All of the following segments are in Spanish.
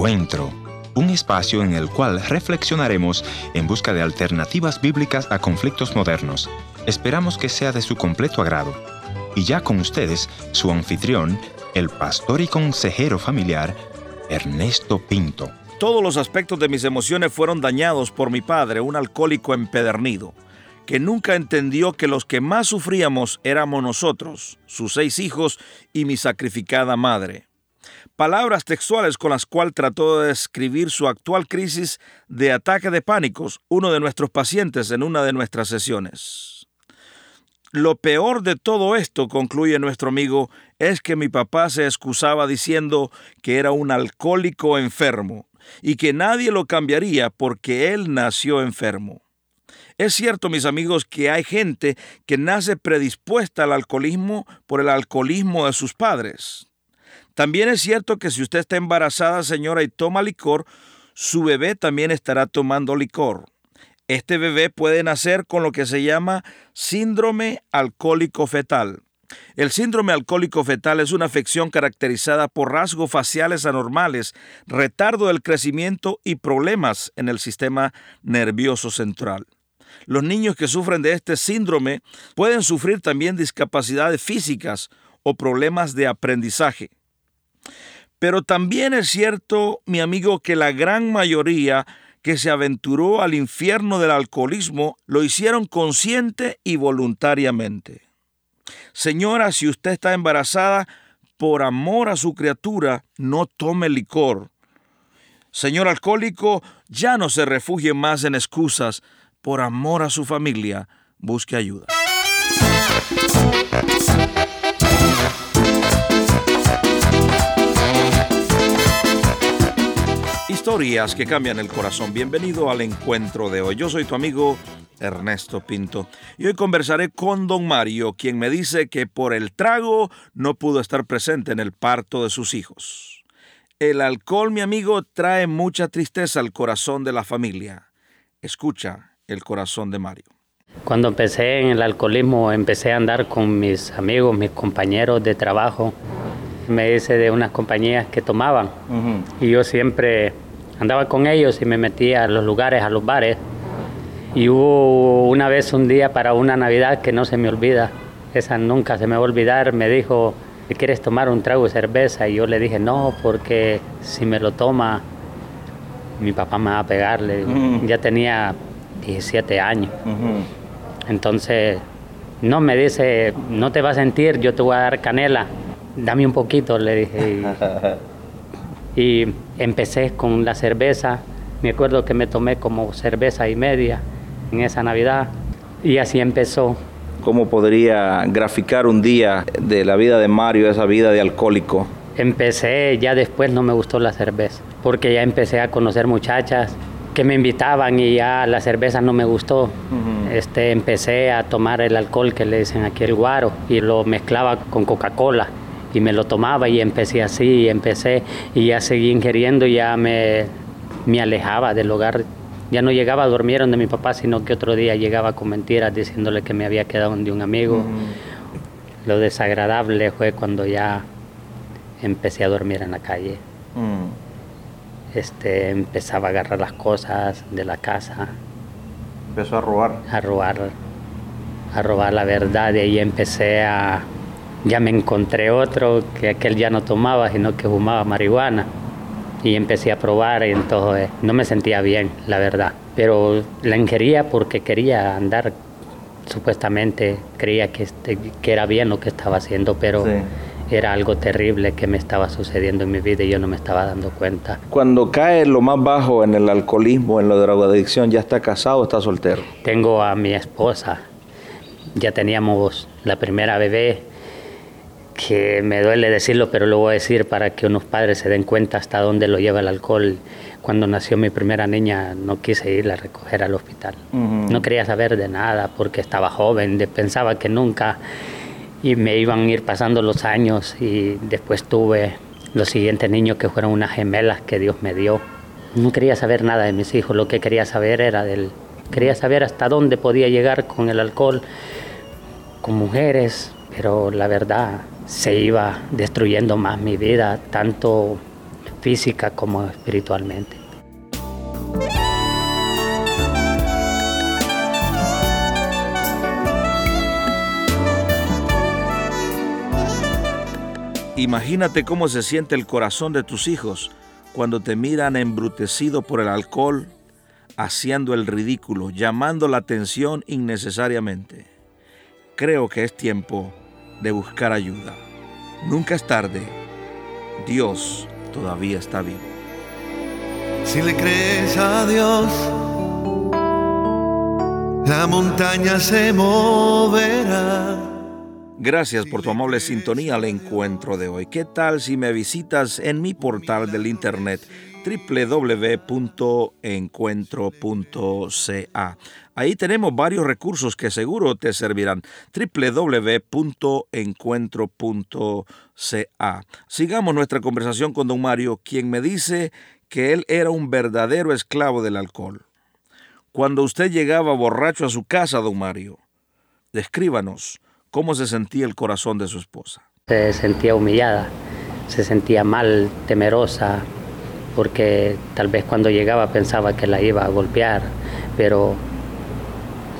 Encuentro, un espacio en el cual reflexionaremos en busca de alternativas bíblicas a conflictos modernos. Esperamos que sea de su completo agrado. Y ya con ustedes, su anfitrión, el pastor y consejero familiar, Ernesto Pinto. Todos los aspectos de mis emociones fueron dañados por mi padre, un alcohólico empedernido, que nunca entendió que los que más sufríamos éramos nosotros, sus seis hijos y mi sacrificada madre palabras textuales con las cuales trató de describir su actual crisis de ataque de pánicos, uno de nuestros pacientes en una de nuestras sesiones. Lo peor de todo esto, concluye nuestro amigo, es que mi papá se excusaba diciendo que era un alcohólico enfermo y que nadie lo cambiaría porque él nació enfermo. Es cierto, mis amigos, que hay gente que nace predispuesta al alcoholismo por el alcoholismo de sus padres. También es cierto que si usted está embarazada, señora, y toma licor, su bebé también estará tomando licor. Este bebé puede nacer con lo que se llama síndrome alcohólico fetal. El síndrome alcohólico fetal es una afección caracterizada por rasgos faciales anormales, retardo del crecimiento y problemas en el sistema nervioso central. Los niños que sufren de este síndrome pueden sufrir también discapacidades físicas o problemas de aprendizaje. Pero también es cierto, mi amigo, que la gran mayoría que se aventuró al infierno del alcoholismo lo hicieron consciente y voluntariamente. Señora, si usted está embarazada, por amor a su criatura, no tome licor. Señor alcohólico, ya no se refugie más en excusas. Por amor a su familia, busque ayuda. Historias que cambian el corazón. Bienvenido al encuentro de hoy. Yo soy tu amigo Ernesto Pinto y hoy conversaré con don Mario, quien me dice que por el trago no pudo estar presente en el parto de sus hijos. El alcohol, mi amigo, trae mucha tristeza al corazón de la familia. Escucha el corazón de Mario. Cuando empecé en el alcoholismo, empecé a andar con mis amigos, mis compañeros de trabajo. Me hice de unas compañías que tomaban y yo siempre andaba con ellos y me metía a los lugares, a los bares. Y hubo una vez un día para una Navidad que no se me olvida, esa nunca se me va a olvidar, me dijo, ¿quieres tomar un trago de cerveza? Y yo le dije, no, porque si me lo toma, mi papá me va a pegarle. Ya tenía 17 años. Entonces, no me dice, no te va a sentir, yo te voy a dar canela. Dame un poquito, le dije. Y empecé con la cerveza. Me acuerdo que me tomé como cerveza y media en esa Navidad. Y así empezó. ¿Cómo podría graficar un día de la vida de Mario, esa vida de alcohólico? Empecé, ya después no me gustó la cerveza, porque ya empecé a conocer muchachas que me invitaban y ya la cerveza no me gustó. este, empecé a tomar el alcohol que le dicen aquí el guaro y lo mezclaba con Coca-Cola y me lo tomaba y empecé así, y empecé y ya seguí ingiriendo y ya me, me alejaba del hogar. Ya no llegaba a dormir donde mi papá, sino que otro día llegaba con mentiras diciéndole que me había quedado de un amigo. Lo desagradable fue cuando ya empecé a dormir en la calle. Este, empezaba a agarrar las cosas de la casa. Empezó a robar. A robar, a robar la verdad y ahí empecé a, ya me encontré otro que aquel ya no tomaba, sino que fumaba marihuana. Y empecé a probar y entonces no me sentía bien, la verdad. Pero la ingería porque quería andar, supuestamente creía que, este, que era bien lo que estaba haciendo, pero era algo terrible que me estaba sucediendo en mi vida y yo no me estaba dando cuenta. Cuando cae lo más bajo en el alcoholismo, en la drogadicción, ¿ya está casado o está soltero? Tengo a mi esposa. Ya teníamos la primera bebé que me duele decirlo, pero lo voy a decir para que unos padres se den cuenta hasta dónde lo lleva el alcohol. Cuando nació mi primera niña no quise irla a recoger al hospital. No quería saber de nada porque estaba joven, pensaba que nunca y me iban a ir pasando los años y después tuve los siguientes niños que fueron unas gemelas que Dios me dio. No quería saber nada de mis hijos, lo que quería saber era del... Quería saber hasta dónde podía llegar con el alcohol, con mujeres, pero la verdad se iba destruyendo más mi vida, tanto física como espiritualmente. Imagínate cómo se siente el corazón de tus hijos cuando te miran embrutecido por el alcohol, haciendo el ridículo, llamando la atención innecesariamente. Creo que es tiempo de buscar ayuda. Nunca es tarde. Dios todavía está vivo. Si le crees a Dios, la montaña se moverá Gracias por tu amable sintonía al encuentro de hoy. ¿Qué tal si me visitas en mi portal del internet www.encuentro.ca? Ahí tenemos varios recursos que seguro te servirán. www.encuentro.ca. Sigamos nuestra conversación con don Mario, quien me dice que él era un verdadero esclavo del alcohol. Cuando usted llegaba borracho a su casa, don Mario, descríbanos ¿Cómo se sentía el corazón de su esposa? Se sentía humillada, se sentía mal, temerosa, porque tal vez cuando llegaba pensaba que la iba a golpear, pero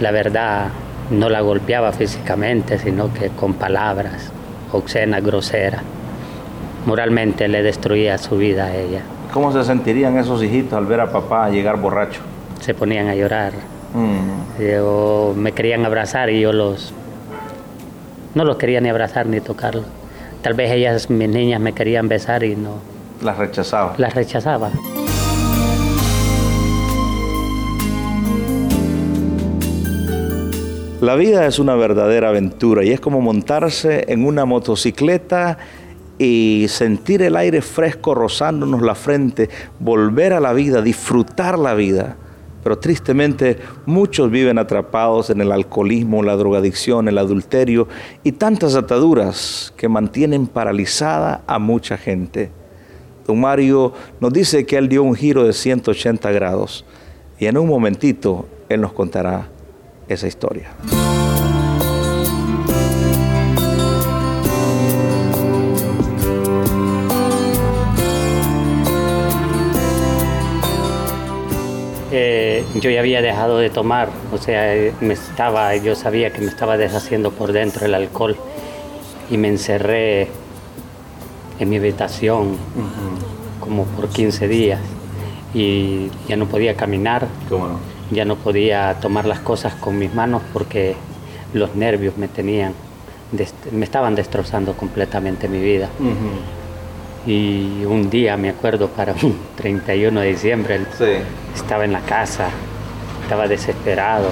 la verdad no la golpeaba físicamente, sino que con palabras obscenas, groseras. Moralmente le destruía su vida a ella. ¿Cómo se sentirían esos hijitos al ver a papá llegar borracho? Se ponían a llorar. Mm. me querían abrazar y yo los no los quería ni abrazar ni tocarlos. Tal vez ellas, mis niñas, me querían besar y no. Las rechazaba. Las rechazaba. La vida es una verdadera aventura y es como montarse en una motocicleta y sentir el aire fresco rozándonos la frente, volver a la vida, disfrutar la vida. Pero tristemente muchos viven atrapados en el alcoholismo, la drogadicción, el adulterio y tantas ataduras que mantienen paralizada a mucha gente. Don Mario nos dice que él dio un giro de 180 grados y en un momentito él nos contará esa historia. Eh, yo ya había dejado de tomar, o sea, me estaba, yo sabía que me estaba deshaciendo por dentro el alcohol y me encerré en mi habitación como por 15 días y ya no podía caminar, ya no podía tomar las cosas con mis manos porque los nervios me tenían, me estaban destrozando completamente mi vida. Y un día, me acuerdo, para un 31 de diciembre, estaba en la casa, estaba desesperado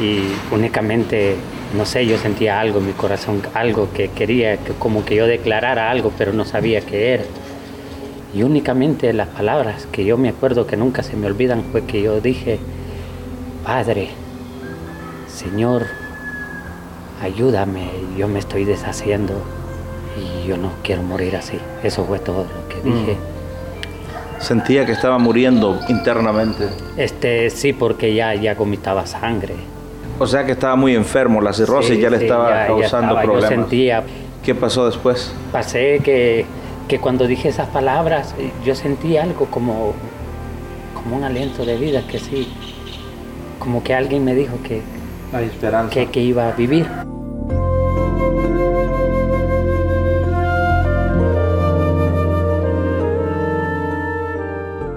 y únicamente, no sé, yo sentía algo en mi corazón, algo que quería, que como que yo declarara algo, pero no sabía qué era. Y únicamente las palabras que yo me acuerdo que nunca se me olvidan fue que yo dije, Padre, Señor, ayúdame, yo me estoy deshaciendo y yo no quiero morir así. Eso fue todo lo que dije. Mm. Sentía que estaba muriendo internamente. Este, sí, porque ya, ya vomitaba sangre. O sea que estaba muy enfermo, la cirrosis ya le estaba causando problemas. Yo sentía. ¿Qué pasó después? Pasé que, que cuando dije esas palabras, yo sentí algo como, como un aliento de vida, que sí, como que alguien me dijo que, Hay esperanza. que, que iba a vivir.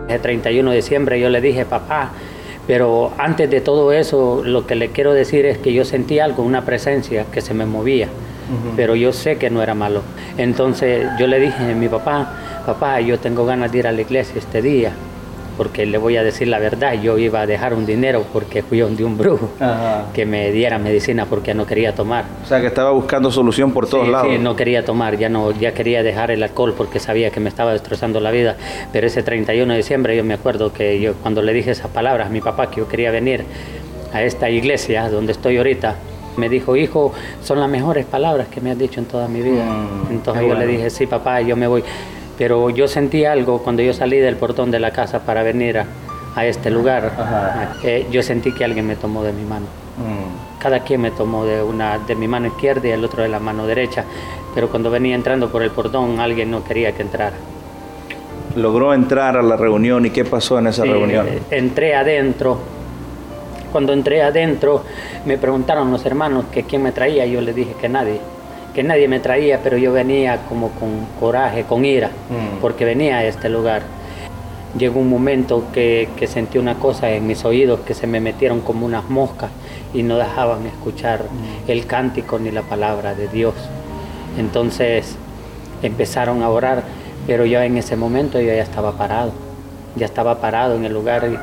El 31 de diciembre yo le dije, papá, pero antes de todo eso, lo que le quiero decir es que yo sentí algo, una presencia que se me movía, pero yo sé que no era malo. Entonces yo le dije a mi papá, papá, yo tengo ganas de ir a la iglesia este día porque le voy a decir la verdad, yo iba a dejar un dinero porque fui de un brujo que me diera medicina porque no quería tomar. O sea, que estaba buscando solución por todos lados. Sí, no quería tomar, ya no ya quería dejar el alcohol porque sabía que me estaba destrozando la vida, pero ese 31 de diciembre yo me acuerdo que yo cuando le dije esas palabras a mi papá que yo quería venir a esta iglesia donde estoy ahorita, me dijo, hijo, son las mejores palabras que me has dicho en toda mi vida. Mm, Entonces yo le dije, sí, papá, yo me voy. Pero yo sentí algo cuando yo salí del portón de la casa para venir a, este lugar. Eh, yo sentí que alguien me tomó de mi mano. Mm. Cada quien me tomó de una de mi mano izquierda y el otro de la mano derecha. Pero cuando venía entrando por el portón, alguien no quería que entrara. Logró entrar a la reunión y qué pasó en esa reunión. Eh, entré adentro. Cuando entré adentro me preguntaron los hermanos que quién me traía. Yo les dije que nadie, que nadie me traía, pero yo venía como con coraje, con ira, mm. porque venía a este lugar. Llegó un momento que, que sentí una cosa en mis oídos que se me metieron como unas moscas y no dejaban escuchar mm. el cántico ni la palabra de Dios. Entonces empezaron a orar, pero yo en ese momento yo ya estaba parado, ya estaba parado en el lugar y,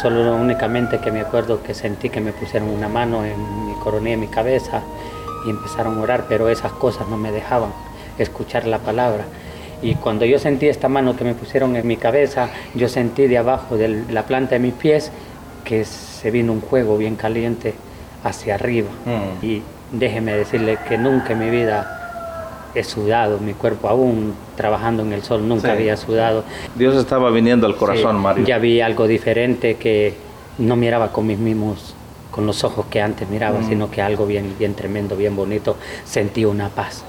solo únicamente que me acuerdo que sentí que me pusieron una mano en mi coronilla, en mi cabeza y empezaron a orar, pero esas cosas no me dejaban escuchar la palabra. Y cuando yo sentí esta mano que me pusieron en mi cabeza, yo sentí de abajo de la planta de mis pies que se vino un juego bien caliente hacia arriba. Mm. Y déjeme decirle que nunca en mi vida he sudado, mi cuerpo aún trabajando en el sol nunca había sudado. Dios estaba viniendo al corazón, Mario. Ya vi algo diferente que no miraba con mis mismos, con los ojos que antes miraba, mm. sino que algo bien, bien tremendo, bien bonito. Sentí una paz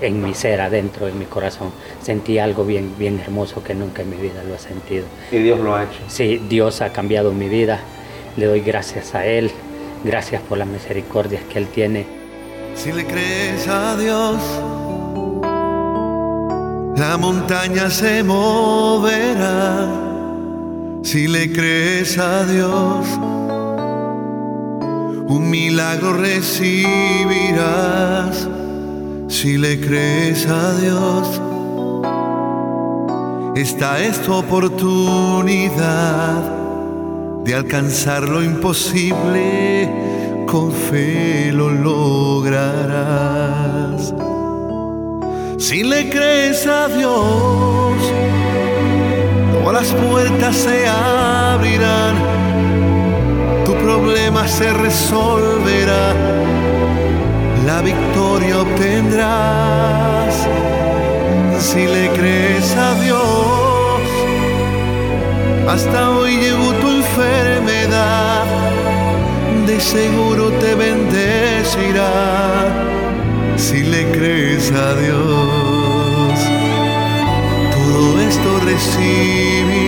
en mi ser, adentro, en mi corazón. Sentí algo bien, bien hermoso que nunca en mi vida lo he sentido. ¿Y Dios lo ha hecho? Sí, Dios ha cambiado mi vida. Le doy gracias a Él. Gracias por las misericordias que Él tiene. Si le crees a Dios, la montaña se moverá. Si le crees a Dios, un milagro recibirás. Si le crees a Dios, esta es tu oportunidad de alcanzar lo imposible, con fe lo lograrás. Si le crees a Dios, todas las puertas se abrirán, problema se resolverá, la victoria obtendrás. Si le crees a Dios, hasta hoy llegó tu enfermedad, de seguro te bendecirá si le crees a Dios. Todo esto recibirás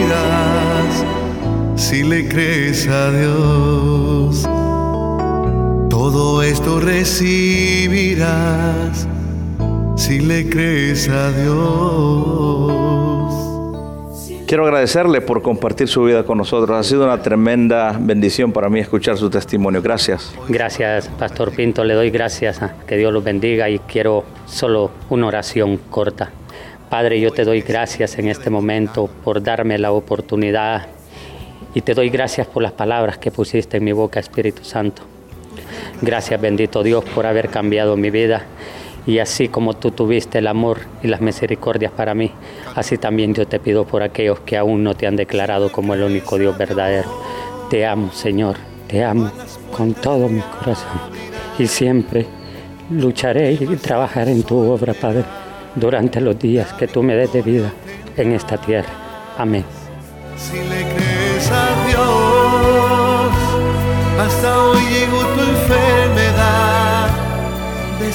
si le crees a Dios. Todo esto recibirás si le crees a Dios. Quiero agradecerle por compartir su vida con nosotros. Ha sido una tremenda bendición para mí escuchar su testimonio. Gracias. Gracias, Pastor Pinto. Le doy gracias. A que Dios los bendiga y quiero solo una oración corta. Padre, yo te doy gracias en este momento por darme la oportunidad y te doy gracias por las palabras que pusiste en mi boca, Espíritu Santo. Gracias, bendito Dios, por haber cambiado mi vida y así como tú tuviste el amor y las misericordias para mí, así también yo te pido por aquellos que aún no te han declarado como el único Dios verdadero. Te amo, Señor, te amo con todo mi corazón. Y siempre lucharé y trabajaré en tu obra, Padre, durante los días que tú me des de vida en esta tierra. Amén.